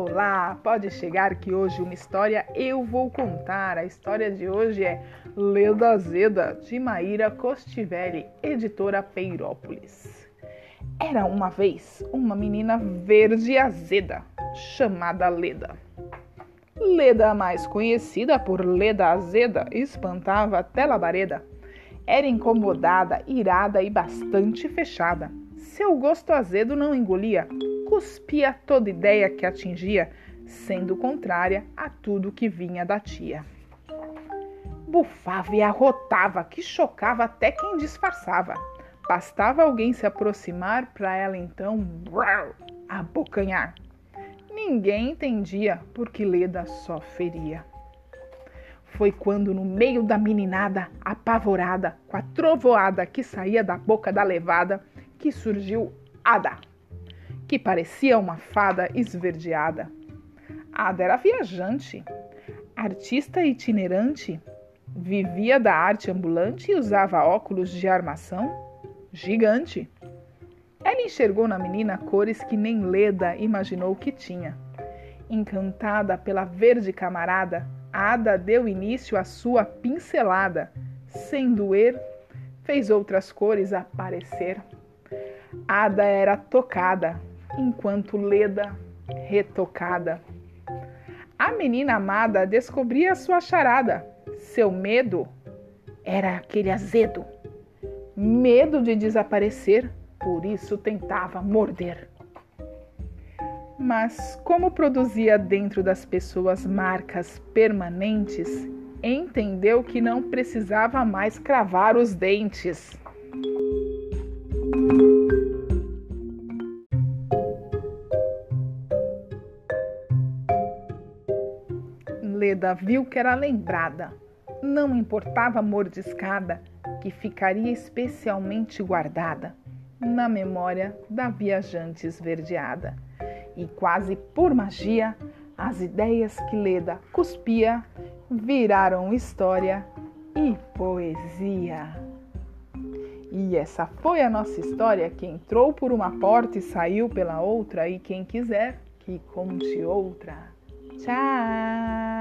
Olá, pode chegar que hoje uma história eu vou contar. A história de hoje é Leda Zeda, de Maíra Costivelli, editora Peirópolis. Era uma vez uma menina verde azeda, chamada Leda. Leda, mais conhecida por Leda Azeda, espantava até labareda. Era incomodada, irada e bastante fechada. Seu gosto azedo não engolia, cuspia toda ideia que atingia, sendo contrária a tudo que vinha da tia. Bufava e arrotava, que chocava até quem disfarçava. Bastava alguém se aproximar para ela então abocanhar. Ninguém entendia porque Leda só feria. Foi quando, no meio da meninada, apavorada, com a trovoada que saía da boca da levada, que surgiu Ada, que parecia uma fada esverdeada. Ada era viajante, artista itinerante, vivia da arte ambulante e usava óculos de armação gigante. Ela enxergou na menina cores que nem Leda imaginou que tinha. Encantada pela verde camarada, Ada deu início à sua pincelada. Sem doer, fez outras cores aparecer. Ada era tocada, enquanto Leda retocada. A menina amada descobria sua charada. Seu medo era aquele azedo. Medo de desaparecer, por isso tentava morder. Mas, como produzia dentro das pessoas marcas permanentes, entendeu que não precisava mais cravar os dentes. Leda viu que era lembrada. Não importava mordiscada, que ficaria especialmente guardada na memória da viajante esverdeada. E quase por magia, as ideias que Leda cuspia viraram história e poesia. E essa foi a nossa história que entrou por uma porta e saiu pela outra, e quem quiser que conte outra. Tchau!